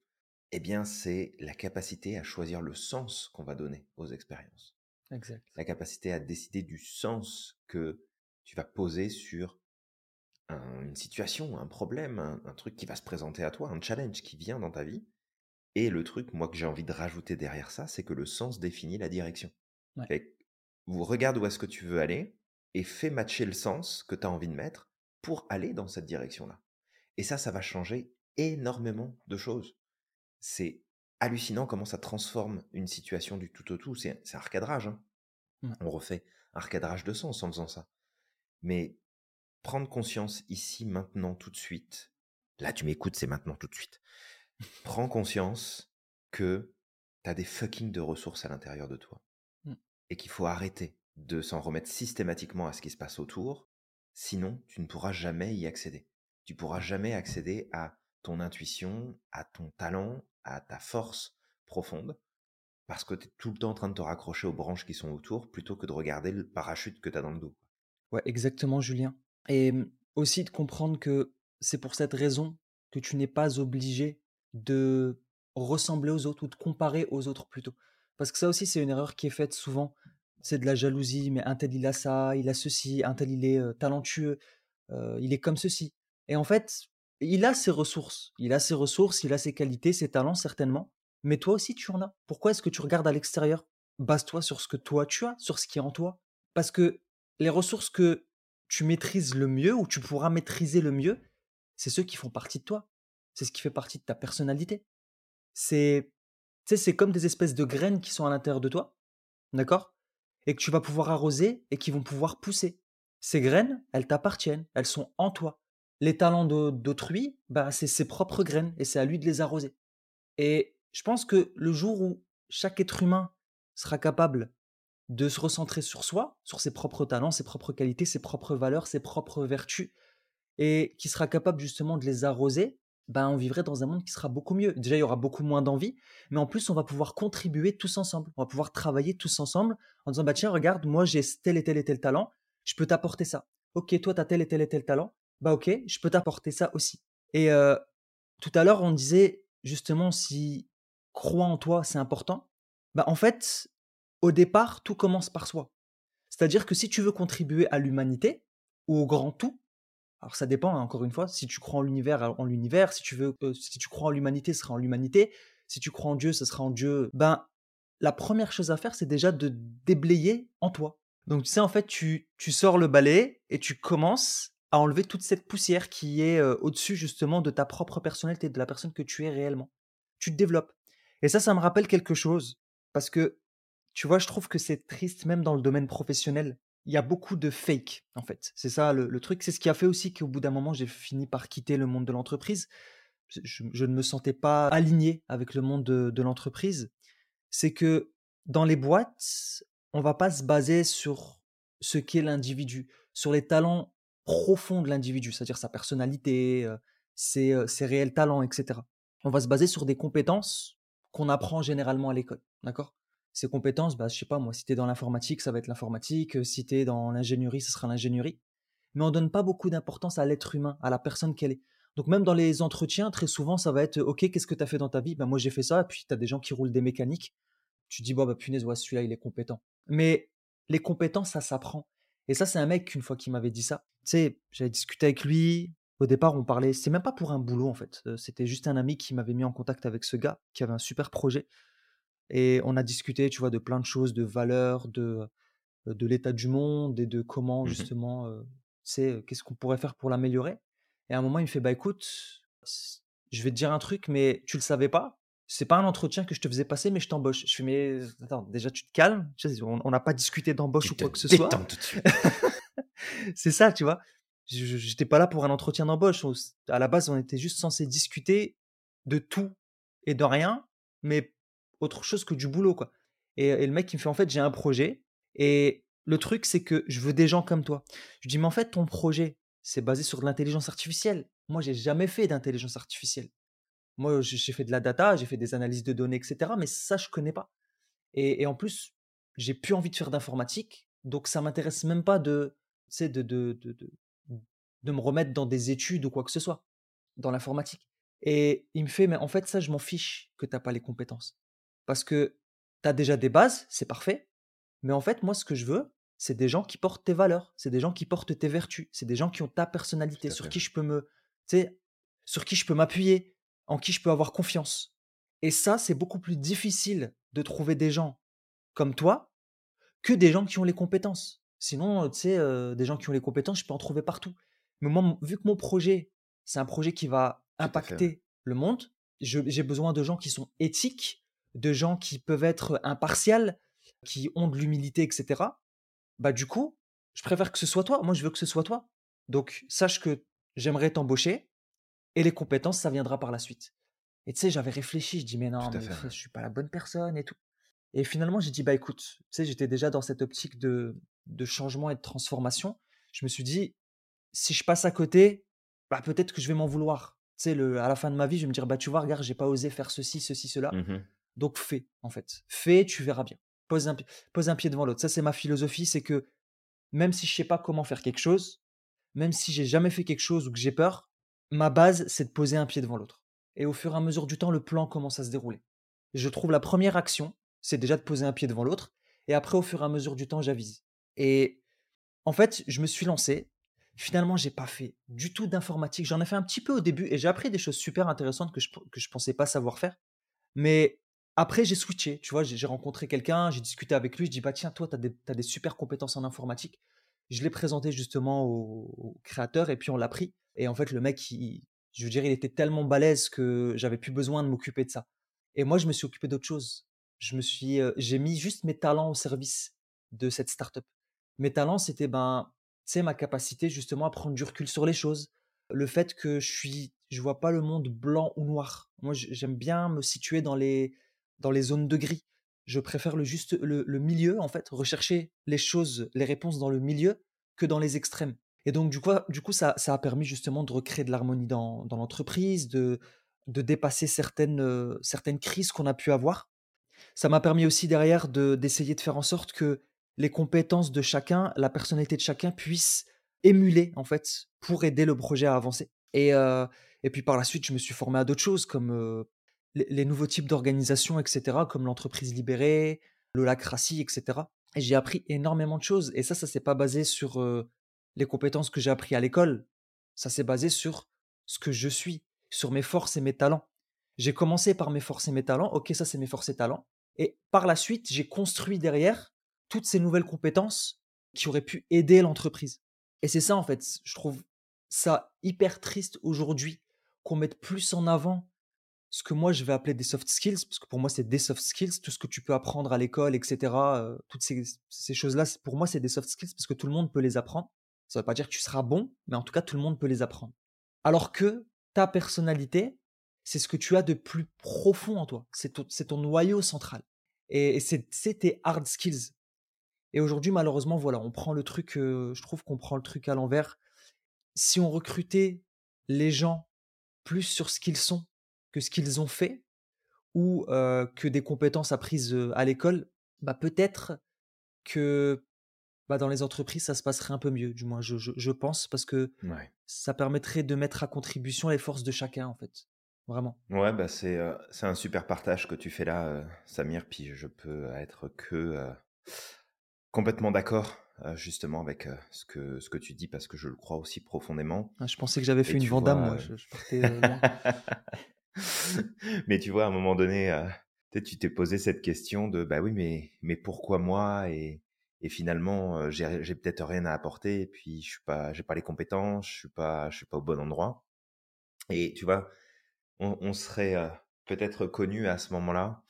eh bien c'est la capacité à choisir le sens qu'on va donner aux expériences. Exact. La capacité à décider du sens que tu vas poser sur un- une situation, un problème, un, un truc qui va se présenter à toi, un challenge qui vient dans ta vie. Et le truc, moi, que j'ai envie de rajouter derrière ça, c'est que le sens définit la direction. Ouais. Fait que vous regarde où est-ce que tu veux aller et fais matcher le sens que tu as envie de mettre pour aller dans cette direction-là. Et ça, ça va changer énormément de choses. C'est hallucinant comment ça transforme une situation du tout au tout. C'est un recadrage. hein. On refait un recadrage de sens en faisant ça. Mais prendre conscience ici, maintenant, tout de suite. Là, tu m'écoutes, c'est maintenant, tout de suite. Prends conscience que tu as des fucking de ressources à l'intérieur de toi. Mmh. Et qu'il faut arrêter de s'en remettre systématiquement à ce qui se passe autour. Sinon, tu ne pourras jamais y accéder. Tu pourras jamais accéder à ton intuition, à ton talent, à ta force profonde. Parce que tu es tout le temps en train de te raccrocher aux branches qui sont autour plutôt que de regarder le parachute que tu as dans le dos. Ouais, exactement, Julien. Et mmh, aussi de comprendre que c'est pour cette raison que tu n'es pas obligé de ressembler aux autres ou de comparer aux autres plutôt. Parce que ça aussi, c'est une erreur qui est faite souvent. C'est de la jalousie, mais un tel il a ça, il a ceci, un tel il est talentueux, il est comme ceci. Et en fait, il a ses ressources, il a ses ressources, il a ses qualités, ses talents certainement. Mais toi aussi, tu en as. Pourquoi est-ce que tu regardes à l'extérieur? Base-toi sur ce que toi tu as, sur ce qui est en toi. Parce que les ressources que tu maîtrises le mieux ou tu pourras maîtriser le mieux, c'est ceux qui font partie de toi. C'est ce qui fait partie de ta personnalité. C'est, c'est comme des espèces de graines qui sont à l'intérieur de toi, d'accord? Et que tu vas pouvoir arroser et qui vont pouvoir pousser. Ces graines, elles t'appartiennent, elles sont en toi. Les talents d'autrui, bah, c'est ses propres graines et c'est à lui de les arroser. Et je pense que le jour où chaque être humain sera capable de se recentrer sur soi, sur ses propres talents, ses propres qualités, ses propres valeurs, ses propres vertus, et qui sera capable justement de les arroser, ben on vivrait dans un monde qui sera beaucoup mieux. Déjà, il y aura beaucoup moins d'envie, mais en plus, on va pouvoir contribuer tous ensemble. On va pouvoir travailler tous ensemble en disant, bah tiens, regarde, moi j'ai tel et tel et tel talent, je peux t'apporter ça. Ok, toi, tu as tel et tel et tel talent, bah ok, je peux t'apporter ça aussi. Et euh, tout à l'heure, on disait justement si croire en toi, c'est important. Bah en fait, au départ, tout commence par soi. C'est-à-dire que si tu veux contribuer à l'humanité ou au grand tout, alors ça dépend, hein, encore une fois, si tu crois en l'univers, en l'univers, si tu veux, euh, si tu crois en l'humanité, ce sera en l'humanité, si tu crois en Dieu, ce sera en Dieu. Ben, la première chose à faire, c'est déjà de déblayer en toi. Donc tu sais, en fait, tu, tu sors le balai et tu commences à enlever toute cette poussière qui est euh, au-dessus justement de ta propre personnalité, de la personne que tu es réellement. Tu te développes. Et ça, ça me rappelle quelque chose. Parce que, tu vois, je trouve que c'est triste, même dans le domaine professionnel. Il y a beaucoup de fake, en fait. C'est ça le, truc. C'est ce qui a fait aussi qu'au bout d'un moment, j'ai fini par quitter le monde de l'entreprise. je, ne me sentais pas aligné avec le monde de, l'entreprise, c'est que dans les boîtes, on va pas se baser sur ce qu'est l'individu, sur les talents profonds de l'individu, c'est-à-dire sa personnalité, ses, ses réels talents, etc. On va se baser sur des compétences qu'on apprend généralement à l'école, d'accord? Ces compétences, bah, je sais pas moi, si tu es dans l'informatique, ça va être l'informatique, si tu es dans l'ingénierie, ce sera l'ingénierie. Mais on donne pas beaucoup d'importance à l'être humain, à la personne qu'elle est. Donc même dans les entretiens, très souvent, ça va être OK, qu'est-ce que tu as fait dans ta vie? Ben, Moi, j'ai fait ça, et puis tu as des gens qui roulent des mécaniques. Tu dis, bon, bah punaise, ouais, celui-là, il est compétent. Mais les compétences, ça s'apprend. Et ça, c'est un mec, une fois qu'il m'avait dit ça, tu sais, j'avais discuté avec lui. Au départ, on parlait, c'est même pas pour un boulot en fait. C'était juste un ami qui m'avait mis en contact avec ce gars qui avait un super projet. Et on a discuté, tu vois, de plein de choses, de valeurs, de, de l'état du monde et de comment Mmh justement, tu sais, qu'est-ce qu'on pourrait faire pour l'améliorer. Et à un moment, il me fait, bah écoute, je vais te dire un truc, mais tu le savais pas. C'est pas un entretien que je te faisais passer, mais je t'embauche. Je fais, mais attends, déjà, tu te calmes. On n'a pas discuté d'embauche ou quoi que ce soit. tout de suite. c'est ça, tu vois. J'étais pas là pour un entretien d'embauche. À la base, on était juste censé discuter de tout et de rien, mais autre chose que du boulot, quoi. Et, le mec, me fait, en fait, j'ai un projet. Et le truc, c'est que je veux des gens comme toi. Je dis, mais en fait, ton projet, c'est basé sur de l'intelligence artificielle. Moi, j'ai jamais fait d'intelligence artificielle. Moi, j'ai fait de la data, j'ai fait des analyses de données, etc. Mais ça, je connais pas. Et, en plus, j'ai plus envie de faire d'informatique, donc ça m'intéresse même pas de, de, de, de, de, me remettre dans des études ou quoi que ce soit dans l'informatique. Et il me fait, mais en fait, ça, je m'en fiche que tu n'as pas les compétences. Parce que tu as déjà des bases, c'est parfait. Mais en fait, moi, ce que je veux, c'est des gens qui portent tes valeurs, c'est des gens qui portent tes vertus, c'est des gens qui ont ta personnalité, sur qui je peux me, sur qui je peux m'appuyer, en qui je peux avoir confiance. Et ça, c'est beaucoup plus difficile de trouver des gens comme toi que des gens qui ont les compétences. Sinon, tu sais, euh, des gens qui ont les compétences, je peux en trouver partout. Mais moi, vu que mon projet, c'est un projet qui va impacter le monde, j'ai besoin de gens qui sont éthiques, de gens qui peuvent être impartials, qui ont de l'humilité, etc. Bah du coup, je préfère que ce soit toi. Moi, je veux que ce soit toi. Donc, sache que j'aimerais t'embaucher. Et les compétences, ça viendra par la suite. Et tu sais, j'avais réfléchi, je dis, mais non, mais je suis pas la bonne personne et tout. Et finalement, j'ai dit, bah écoute, tu sais, j'étais déjà dans cette optique de, de changement et de transformation. Je me suis dit, si je passe à côté, bah peut-être que je vais m'en vouloir. Tu sais, le, à la fin de ma vie, je vais me dire, bah tu vois, regarde, j'ai pas osé faire ceci, ceci, cela. Mmh Donc fais, en fait. Fais, tu verras bien. Pose un, pied devant l'autre. Ça, c'est ma philosophie, c'est que même si je sais pas comment faire quelque chose, même si j'ai jamais fait quelque chose ou que j'ai peur, ma base, c'est de poser un pied devant l'autre. Et au fur et à mesure du temps, le plan commence à se dérouler. je trouve la première action, c'est déjà de poser un pied devant l'autre. Et après, au fur et à mesure du temps, j'avise. Et en fait, je me suis lancé. Finalement, j'ai pas fait du tout d'informatique. J'en ai fait un petit peu au début et j'ai appris des choses super intéressantes que je, que je pensais pas savoir faire. Mais après, j'ai switché. Tu vois, j'ai rencontré quelqu'un, j'ai discuté avec lui. Je dis, bah tiens, toi, tu as, des super compétences en informatique. Je l'ai présenté justement au, créateur et puis on l'a pris. Et en fait, le mec, je veux dire, il était tellement balèze que j'avais plus besoin de m'occuper de ça. Et moi, je me suis occupé d'autre chose. Je suis, j'ai mis juste mes talents au service de cette startup. Mes talents, c'était ben, c'est ma capacité justement à prendre du recul sur les choses. Le fait que je suis, je vois pas le monde blanc ou noir. Moi, j'aime bien me situer dans les, dans les zones de gris. Je préfère le juste, le, milieu en fait, rechercher les choses, les réponses dans le milieu que dans les extrêmes. Et donc, du coup, du coup ça, ça a permis justement de recréer de l'harmonie dans, dans l'entreprise, de, de dépasser certaines, euh, certaines crises qu'on a pu avoir. Ça m'a permis aussi derrière de, d'essayer de faire en sorte que les compétences de chacun, la personnalité de chacun puisse émuler en fait pour aider le projet à avancer. Et, euh, et puis par la suite, je me suis formé à d'autres choses comme euh, les, nouveaux types d'organisations, etc., comme l'entreprise libérée, l'holacratie, etc. Et j'ai appris énormément de choses. Et ça, ça s'est pas basé sur les compétences que j'ai appris à l'école, ça s'est basé sur ce que je suis, sur mes forces et mes talents. J'ai commencé par mes forces et mes talents, ok, ça c'est mes forces et talents, et par la suite, j'ai construit derrière toutes ces nouvelles compétences qui auraient pu aider l'entreprise. Et c'est ça en fait, je trouve ça hyper triste aujourd'hui qu'on mette plus en avant ce que moi je vais appeler des soft skills, parce que pour moi c'est des soft skills, tout ce que tu peux apprendre à l'école, etc. Euh, toutes ces, choses-là, pour moi c'est des soft skills parce que tout le monde peut les apprendre. Ça ne veut pas dire que tu seras bon, mais en tout cas, tout le monde peut les apprendre. Alors que ta personnalité, c'est ce que tu as de plus profond en toi. C'est ton, ton noyau central. Et, c'est tes hard skills. Et aujourd'hui, malheureusement, voilà, on prend le truc, je trouve qu'on prend le truc à l'envers. Si on recrutait les gens plus sur ce qu'ils sont que ce qu'ils ont fait, ou que des compétences apprises à l'école, bah peut-être que bah, dans les entreprises, ça se passerait un peu mieux, du moins, je, je, pense, parce que ça permettrait de mettre à contribution les forces de chacun, en fait. Vraiment. Ouais, bah c'est c'est un super partage que tu fais là, Samir, puis je peux être que complètement d'accord. justement avec ce que ce que tu dis parce que je le crois aussi profondément. Ah, je pensais que j'avais fait une Vandame, moi. Je, partais, mais tu vois, à un moment donné, tu t'es posé cette question de bah oui, mais mais pourquoi moi? Et et finalement j'ai j'ai peut-être rien à apporter et puis je suis pas j'ai pas les compétences, je suis pas je suis pas au bon endroit. Et tu vois, on, serait peut-être connu à ce moment-là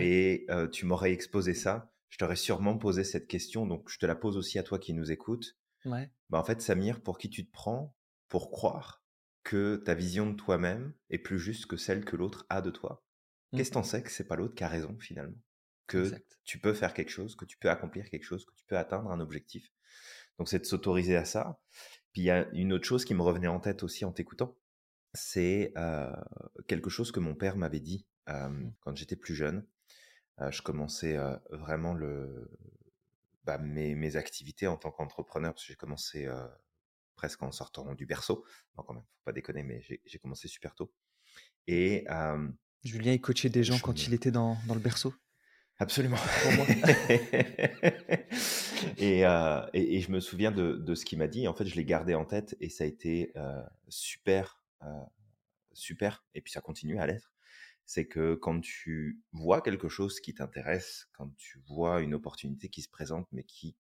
et tu m'aurais exposé ça. Je t'aurais sûrement posé cette question, donc je te la pose aussi à toi qui nous écoutes. Ouais. Bah en fait, Samir, pour qui tu te prends pour croire que ta vision de toi-même est plus juste que celle que l'autre a de toi mmh. Qu'est-ce que t'en sais que c'est pas l'autre qui a raison finalement? Que tu peux faire quelque chose, que tu peux accomplir quelque chose, que tu peux atteindre un objectif. Donc c'est de s'autoriser à ça. Puis il y a une autre chose qui me revenait en tête aussi en t'écoutant, c'est quelque chose que mon père m'avait dit mmh. quand j'étais plus jeune. je commençais vraiment le, bah, mes, mes, activités en tant qu'entrepreneur, parce que j'ai commencé presque en sortant du berceau. Non, quand même, faut pas déconner, mais j'ai commencé super tôt. Et Julien, il coachait des gens quand il était dans, dans le berceau? Absolument. et, et, je me souviens de, de ce qu'il m'a dit. En fait, je l'ai gardé en tête et ça a été super super, et puis ça continue à l'être, c'est que quand tu vois quelque chose qui t'intéresse, quand tu vois une opportunité qui se présente, mais qui,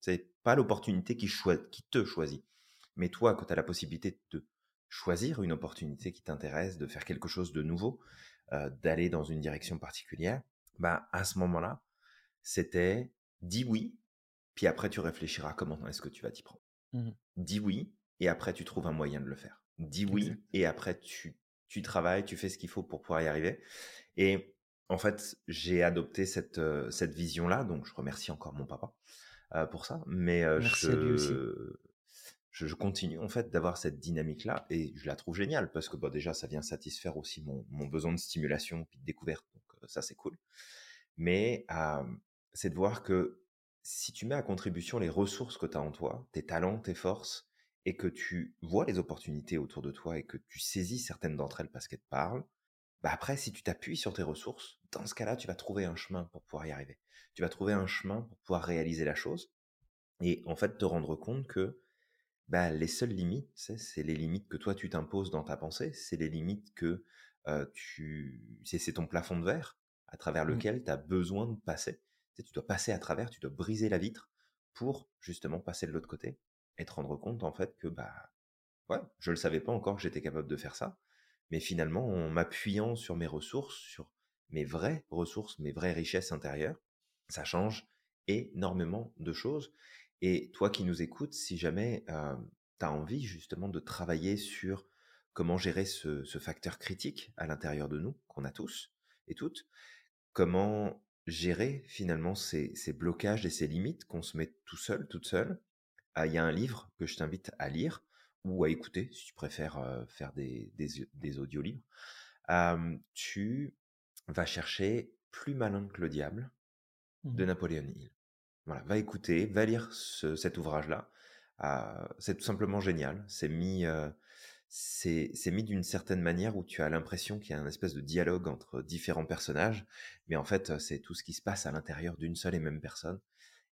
c'est pas l'opportunité qui, qui te choisit, mais toi, quand tu as la possibilité de choisir une opportunité qui t'intéresse, de faire quelque chose de nouveau, d'aller dans une direction particulière, bah, à ce moment-là, c'était dis oui, puis après tu réfléchiras comment est-ce que tu vas t'y prendre. Mmh dis oui, et après tu trouves un moyen de le faire dis oui et après tu, tu travailles, tu fais ce qu'il faut pour pouvoir y arriver. Et en fait, j'ai adopté cette, euh, cette vision-là, donc je remercie encore mon papa euh, pour ça. Mais euh, je, je, continue en fait d'avoir cette dynamique-là et je la trouve géniale parce que bah, déjà, ça vient satisfaire aussi mon, mon besoin de stimulation et de découverte. Donc ça, c'est cool. Mais c'est de voir que si tu mets à contribution les ressources que tu as en toi, tes talents, tes forces, et que tu vois les opportunités autour de toi et que tu saisis certaines d'entre elles parce qu'elles te parlent, bah après, si tu t'appuies sur tes ressources, dans ce cas-là, tu vas trouver un chemin pour pouvoir y arriver. Tu vas trouver un chemin pour pouvoir réaliser la chose et en fait te rendre compte que bah, les seules limites, c'est les limites que toi tu t'imposes dans ta pensée, c'est les limites que tu. C'est ton plafond de verre à travers mmh. lequel tu as besoin de passer. Tu dois passer à travers, tu dois briser la vitre pour justement passer de l'autre côté et te rendre compte en fait que bah ouais, je le savais pas encore que j'étais capable de faire ça, mais finalement en m'appuyant sur mes ressources, sur mes vraies ressources, mes vraies richesses intérieures, ça change énormément de choses. Et toi qui nous écoutes, si jamais tu as envie justement de travailler sur comment gérer ce, facteur critique à l'intérieur de nous, qu'on a tous et toutes, comment gérer finalement ces, ces blocages et ces limites qu'on se met tout seul, toute seule, ah, il y a un livre que je t'invite à lire ou à écouter si tu préfères faire des, des, tu vas chercher Plus malin que le diable de mmh Napoléon Hill. Voilà, va écouter, va lire cet ouvrage-là. c'est tout simplement génial. C'est mis, c'est, mis d'une certaine manière où tu as l'impression qu'il y a un espèce de dialogue entre différents personnages, mais en fait, c'est tout ce qui se passe à l'intérieur d'une seule et même personne.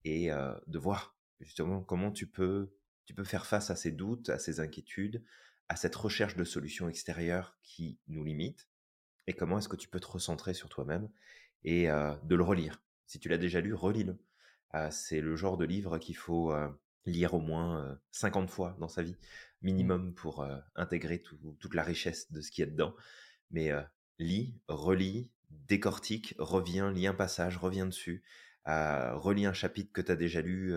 Et de voir justement comment tu peux, tu peux faire face à ces doutes, à ces inquiétudes, à cette recherche de solutions extérieures qui nous limitent, et comment est-ce que tu peux te recentrer sur toi-même et de le relire. Si tu l'as déjà lu, relis-le. C'est le genre de livre qu'il faut lire au moins 50 fois dans sa vie, mmh. minimum pour intégrer toute la richesse de ce qu'il y a dedans. Mais lis, relis, décortique, reviens, lis un passage, reviens dessus, relis un chapitre que tu as déjà lu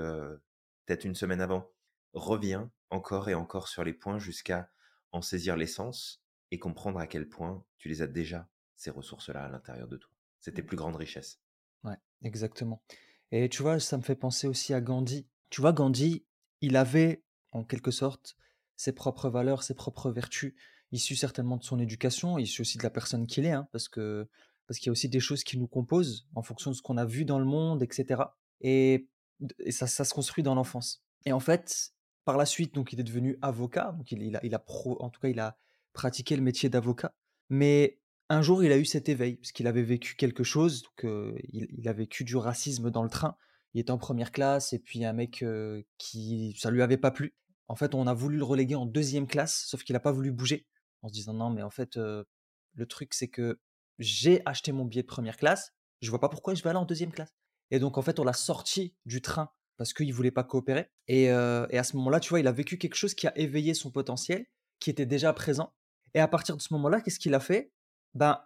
peut-être une semaine avant, reviens encore et encore sur les points jusqu'à en saisir l'essence et comprendre à quel point tu les as déjà, ces ressources-là, à l'intérieur de toi. C'est tes plus grandes richesses. Ouais, exactement. Et tu vois, ça me fait penser aussi à Gandhi. Tu vois, Gandhi, il avait, en quelque sorte, ses propres valeurs, ses propres vertus, issues certainement de son éducation, issues aussi de la personne qu'il est, hein, parce que parce qu'il y a aussi des choses qui nous composent en fonction de ce qu'on a vu dans le monde, etc. Et, ça, ça se construit dans l'enfance. Et en fait, par la suite, donc, il est devenu avocat, donc il, a, il a en tout cas, il a pratiqué le métier d'avocat. Mais un jour, il a eu cet éveil, parce qu'il avait vécu quelque chose, il, a vécu du racisme dans le train. Il était en première classe, et puis un mec qui, ça lui avait pas plu. En fait, on a voulu le reléguer en deuxième classe, sauf qu'il n'a pas voulu bouger, en se disant non, mais en fait, le truc, c'est que j'ai acheté mon billet de première classe, je vois pas pourquoi je vais aller en deuxième classe. Et donc, en fait, on l'a sorti du train parce qu'il voulait pas coopérer. Et, et à ce moment-là, tu vois, il a vécu quelque chose qui a éveillé son potentiel, qui était déjà présent. Et à partir de ce moment-là, qu'est-ce qu'il a fait? Ben,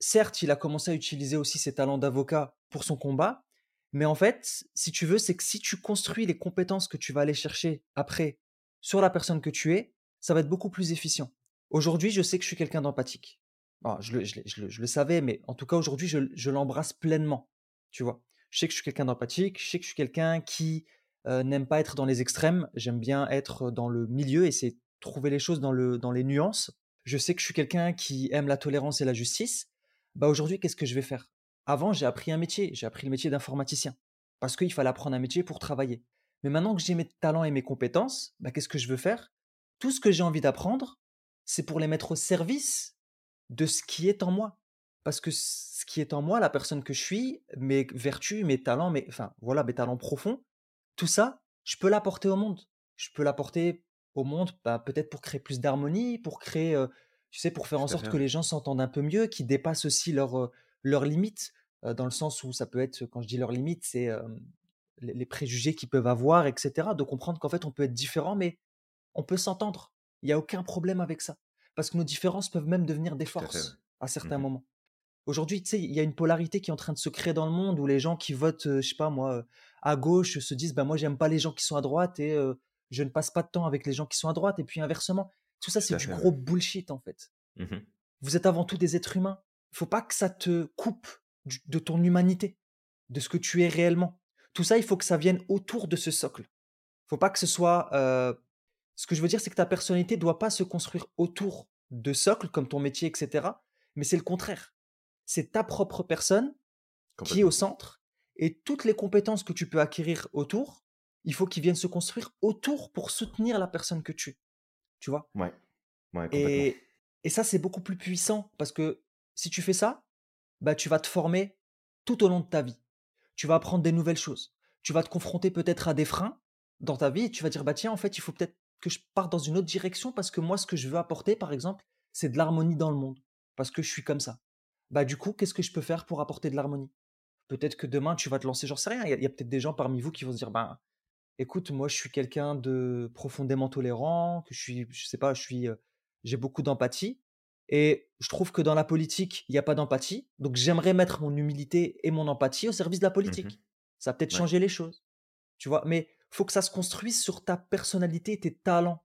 certes, il a commencé à utiliser aussi ses talents d'avocat pour son combat, mais en fait, si tu veux, c'est que si tu construis les compétences que tu vas aller chercher après sur la personne que tu es, ça va être beaucoup plus efficient. Aujourd'hui, je sais que je suis quelqu'un d'empathique. Bon, je, le, je, le, je, le, savais, mais en tout cas, aujourd'hui, je, l'embrasse pleinement. Tu vois, je sais que je suis quelqu'un d'empathique, je sais que je suis quelqu'un qui euh, n'aime pas être dans les extrêmes, j'aime bien être dans le milieu et c'est trouver les choses dans, le, dans les nuances. Je sais que je suis quelqu'un qui aime la tolérance et la justice. Bah aujourd'hui, qu'est-ce que je vais faire? Avant, j'ai appris un métier, j'ai appris le métier d'informaticien parce qu'il fallait apprendre un métier pour travailler. Mais maintenant que j'ai mes talents et mes compétences, bah, qu'est-ce que je veux faire? Tout ce que j'ai envie d'apprendre, c'est pour les mettre au service de ce qui est en moi. Parce que ce qui est en moi, la personne que je suis, mes vertus, mes talents, mes, enfin voilà, mes talents profonds, tout ça, je peux l'apporter au monde. Je peux l'apporter au monde, bah, peut-être pour créer plus d'harmonie, pour créer, euh, tu sais, pour faire en sorte que les gens s'entendent un peu mieux, qu'ils dépassent aussi leurs limites, euh, dans le sens où ça peut être, quand je dis leurs limites, c'est les, les, préjugés qu'ils peuvent avoir, etc. De comprendre qu'en fait, on peut être différent, mais on peut s'entendre. Il n'y a aucun problème avec ça parce que nos différences peuvent même devenir des forces à certains mmh moments. Aujourd'hui, tu sais, il y a une polarité qui est en train de se créer dans le monde où les gens qui votent, je sais pas moi, à gauche se disent, bah moi j'aime pas les gens qui sont à droite et je ne passe pas de temps avec les gens qui sont à droite et puis inversement. Tout ça, c'est du gros bullshit en fait. Mmh Vous êtes avant tout des êtres humains. Il faut pas que ça te coupe de ton humanité, de ce que tu es réellement. Tout ça, il faut que ça vienne autour de ce socle. Il faut pas que ce soit euh, ce que je veux dire, c'est que ta personnalité ne doit pas se construire autour de socles comme ton métier, etc. Mais c'est le contraire. C'est ta propre personne qui est au centre et toutes les compétences que tu peux acquérir autour, il faut qu'ils viennent se construire autour pour soutenir la personne que tu es. Tu vois? Ouais. ouais et, et ça, c'est beaucoup plus puissant parce que si tu fais ça, bah, tu vas te former tout au long de ta vie. Tu vas apprendre des nouvelles choses. Tu vas te confronter peut-être à des freins dans ta vie et tu vas dire, bah tiens, en fait, il faut peut-être que je parte dans une autre direction parce que moi, ce que je veux apporter, par exemple, c'est de l'harmonie dans le monde. Parce que je suis comme ça. Bah, du coup, qu'est-ce que je peux faire pour apporter de l'harmonie? Peut-être que demain, tu vas te lancer, j'en sais rien. Il y a, peut-être des gens parmi vous qui vont se dire, bah, écoute, moi, je suis quelqu'un de profondément tolérant, que je suis, je sais pas, je suis, euh, j'ai beaucoup d'empathie. Et je trouve que dans la politique, il n'y a pas d'empathie. Donc, j'aimerais mettre mon humilité et mon empathie au service de la mmh politique. Ça va peut-être changer les choses. Tu vois, mais faut que ça se construise sur ta personnalité et tes talents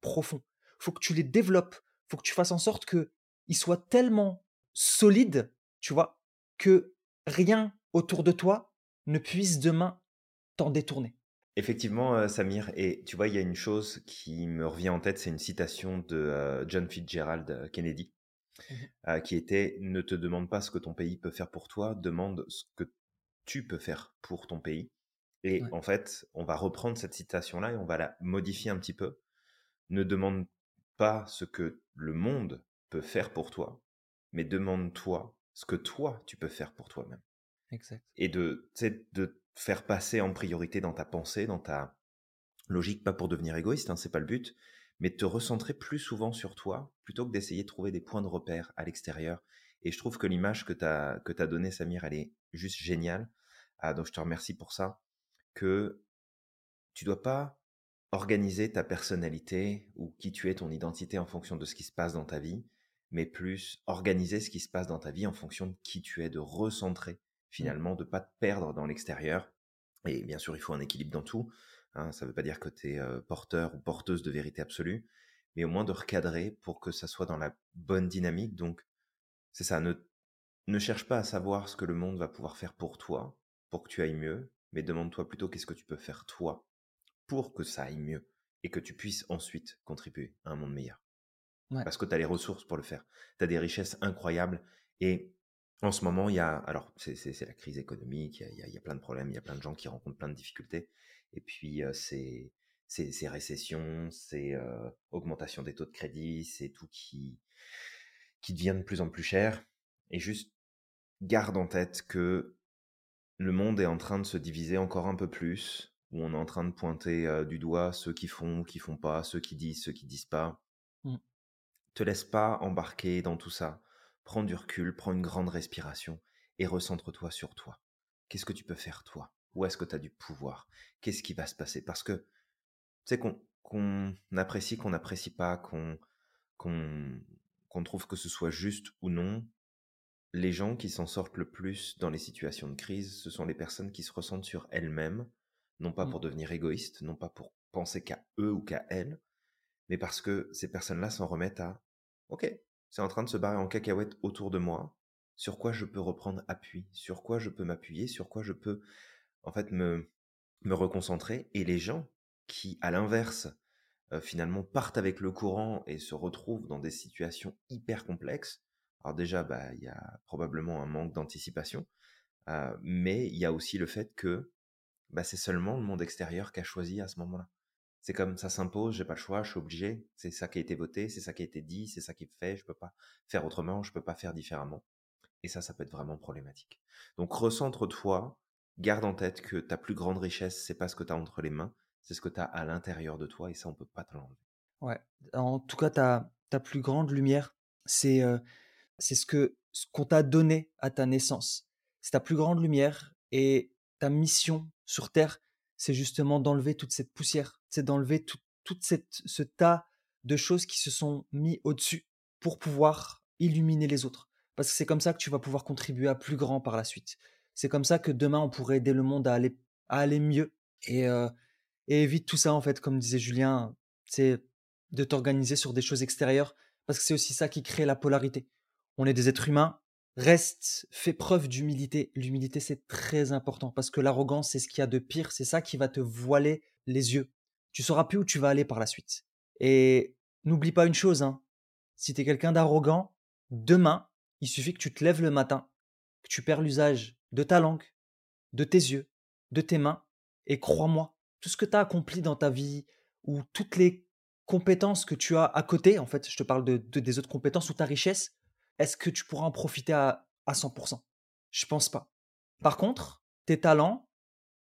profonds. faut que tu les développes. faut que tu fasses en sorte qu'ils soient tellement solides, tu vois, que rien autour de toi ne puisse demain t'en détourner. Effectivement, euh, Samir, et tu vois, il y a une chose qui me revient en tête, c'est une citation de euh, John Fitzgerald euh, Kennedy, mmh qui était Ne te demande pas ce que ton pays peut faire pour toi, demande ce que tu peux faire pour ton pays. Et en fait, on va reprendre cette citation-là et on va la modifier un petit peu. Ne demande pas ce que le monde peut faire pour toi, mais demande-toi ce que toi, tu peux faire pour toi-même. Exact. Et de, de faire passer en priorité dans ta pensée, dans ta logique, pas pour devenir égoïste, hein, c'est pas le but, mais te recentrer plus souvent sur toi, plutôt que d'essayer de trouver des points de repère à l'extérieur. Et je trouve que l'image que tu as, que as donnée, Samir, elle est juste géniale. Ah, donc je te remercie pour ça que tu dois pas organiser ta personnalité ou qui tu es, ton identité en fonction de ce qui se passe dans ta vie, mais plus organiser ce qui se passe dans ta vie en fonction de qui tu es, de recentrer. Finalement, de pas te perdre dans l'extérieur. Et bien sûr, il faut un équilibre dans tout. Hein, ça ne veut pas dire que tu es porteur ou porteuse de vérité absolue, mais au moins de recadrer pour que ça soit dans la bonne dynamique. Donc, c'est ça, ne, ne cherche pas à savoir ce que le monde va pouvoir faire pour toi, pour que tu ailles mieux, mais demande-toi plutôt qu'est-ce que tu peux faire toi pour que ça aille mieux et que tu puisses ensuite contribuer à un monde meilleur. Parce que tu as les ressources pour le faire. Tu as des richesses incroyables et en ce moment, il y a, alors c'est la crise économique, il y, a, il y, a, plein de problèmes, il y a plein de gens qui rencontrent plein de difficultés. Et puis, c'est ces récessions, ces euh, augmentations des taux de crédit, c'est tout qui, qui devient de plus en plus cher. Et juste garde en tête que le monde est en train de se diviser encore un peu plus, où on est en train de pointer euh, du doigt ceux qui font, qui font pas, ceux qui disent, ceux qui disent pas. Mmh. Te laisse pas embarquer dans tout ça. Prends du recul, prends une grande respiration et recentre-toi sur toi. Qu'est-ce que tu peux faire toi? Où est-ce que tu as du pouvoir? Qu'est-ce qui va se passer? Parce que, tu sais, qu'on apprécie, qu'on n'apprécie pas, qu'on qu'on trouve que ce soit juste ou non, les gens qui s'en sortent le plus dans les situations de crise, ce sont les personnes qui se ressentent sur elles-mêmes, non pas mmh. pour devenir égoïstes, non pas pour penser qu'à eux ou qu'à elles, mais parce que ces personnes-là s'en remettent à OK, c'est en train de se barrer en cacahuète autour de moi. Sur quoi je peux reprendre appui? Sur quoi je peux m'appuyer? Sur quoi je peux, en fait, me, reconcentrer? Et les gens qui, à l'inverse, euh, finalement partent avec le courant et se retrouvent dans des situations hyper complexes. Alors déjà, bah, il y a probablement un manque d'anticipation, euh, mais il y a aussi le fait que bah, c'est seulement le monde extérieur qui a choisi à ce moment-là. C'est comme ça s'impose, j'ai pas le choix, je suis obligé. C'est ça qui a été voté, c'est ça qui a été dit, c'est ça qui est fait. Je peux pas faire autrement, je peux pas faire différemment. Et ça, ça peut être vraiment problématique. Donc recentre-toi, garde en tête que ta plus grande richesse, c'est pas ce que tu as entre les mains, c'est ce que tu as à l'intérieur de toi, et ça, on peut pas te l'enlever. Ouais. En tout cas, ta, ta plus grande lumière, c'est euh, ce que ce qu'on t'a donné à ta naissance. C'est ta plus grande lumière et ta mission sur Terre, c'est justement d'enlever toute cette poussière, c'est d'enlever tout, cette, ce tas de choses qui se sont mis au-dessus pour pouvoir illuminer les autres. Parce que c'est comme ça que tu vas pouvoir contribuer à plus grand par la suite. C'est comme ça que demain, on pourrait aider le monde à aller, à aller mieux. Et, euh, et évite tout ça, en fait, comme disait Julien, c'est de t'organiser sur des choses extérieures. Parce que c'est aussi ça qui crée la polarité. On est des êtres humains, reste, fais preuve d'humilité. L'humilité, c'est très important parce que l'arrogance, c'est ce qu'il y a de pire. C'est ça qui va te voiler les yeux. Tu sauras plus où tu vas aller par la suite. Et n'oublie pas une chose, hein. si tu es quelqu'un d'arrogant, demain, il suffit que tu te lèves le matin, que tu perds l'usage de ta langue, de tes yeux, de tes mains, et crois-moi, tout ce que tu as accompli dans ta vie, ou toutes les compétences que tu as à côté, en fait, je te parle de des autres compétences ou ta richesse, est-ce que tu pourras en profiter à, à 100% Je pense pas. Par contre, tes talents,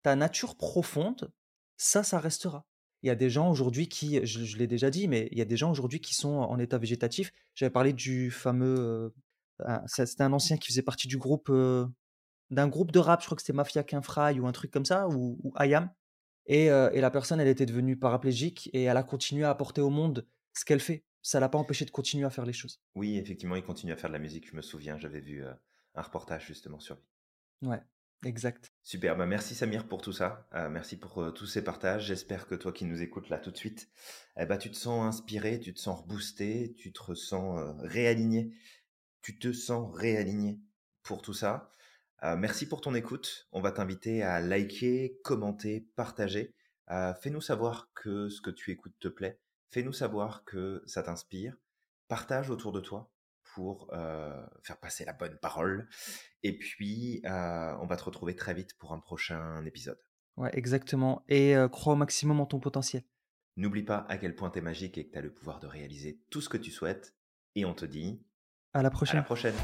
ta nature profonde, ça, ça restera. Il y a des gens aujourd'hui qui, je, l'ai déjà dit, mais il y a des gens aujourd'hui qui sont en état végétatif. J'avais parlé du fameux, euh, c'était un ancien qui faisait partie du groupe, euh, d'un groupe de rap, je crois que c'était Mafia Fry ou un truc comme ça, ou, ou IAM. Et, euh, et la personne, elle était devenue paraplégique et elle a continué à apporter au monde ce qu'elle fait ça l'a pas empêché de continuer à faire les choses. Oui, effectivement, il continue à faire de la musique. Je me souviens, j'avais vu euh, un reportage justement sur lui. Ouais, exact. Super, bah merci Samir pour tout ça. Euh, merci pour euh, tous ces partages. J'espère que toi qui nous écoutes là tout de suite, eh bah, tu te sens inspiré, tu te sens reboosté, tu te ressens réaligné. Tu te sens réaligné pour tout ça. merci pour ton écoute. On va t'inviter à liker, commenter, partager. Fais-nous savoir que ce que tu écoutes te plaît Fais-nous savoir que ça t'inspire. Partage autour de toi pour euh, faire passer la bonne parole. Et puis, euh, on va te retrouver très vite pour un prochain épisode. Ouais, exactement. Et euh, crois au maximum en ton potentiel. N'oublie pas à quel point tu es magique et que tu as le pouvoir de réaliser tout ce que tu souhaites. Et on te dit à la prochaine. À la prochaine.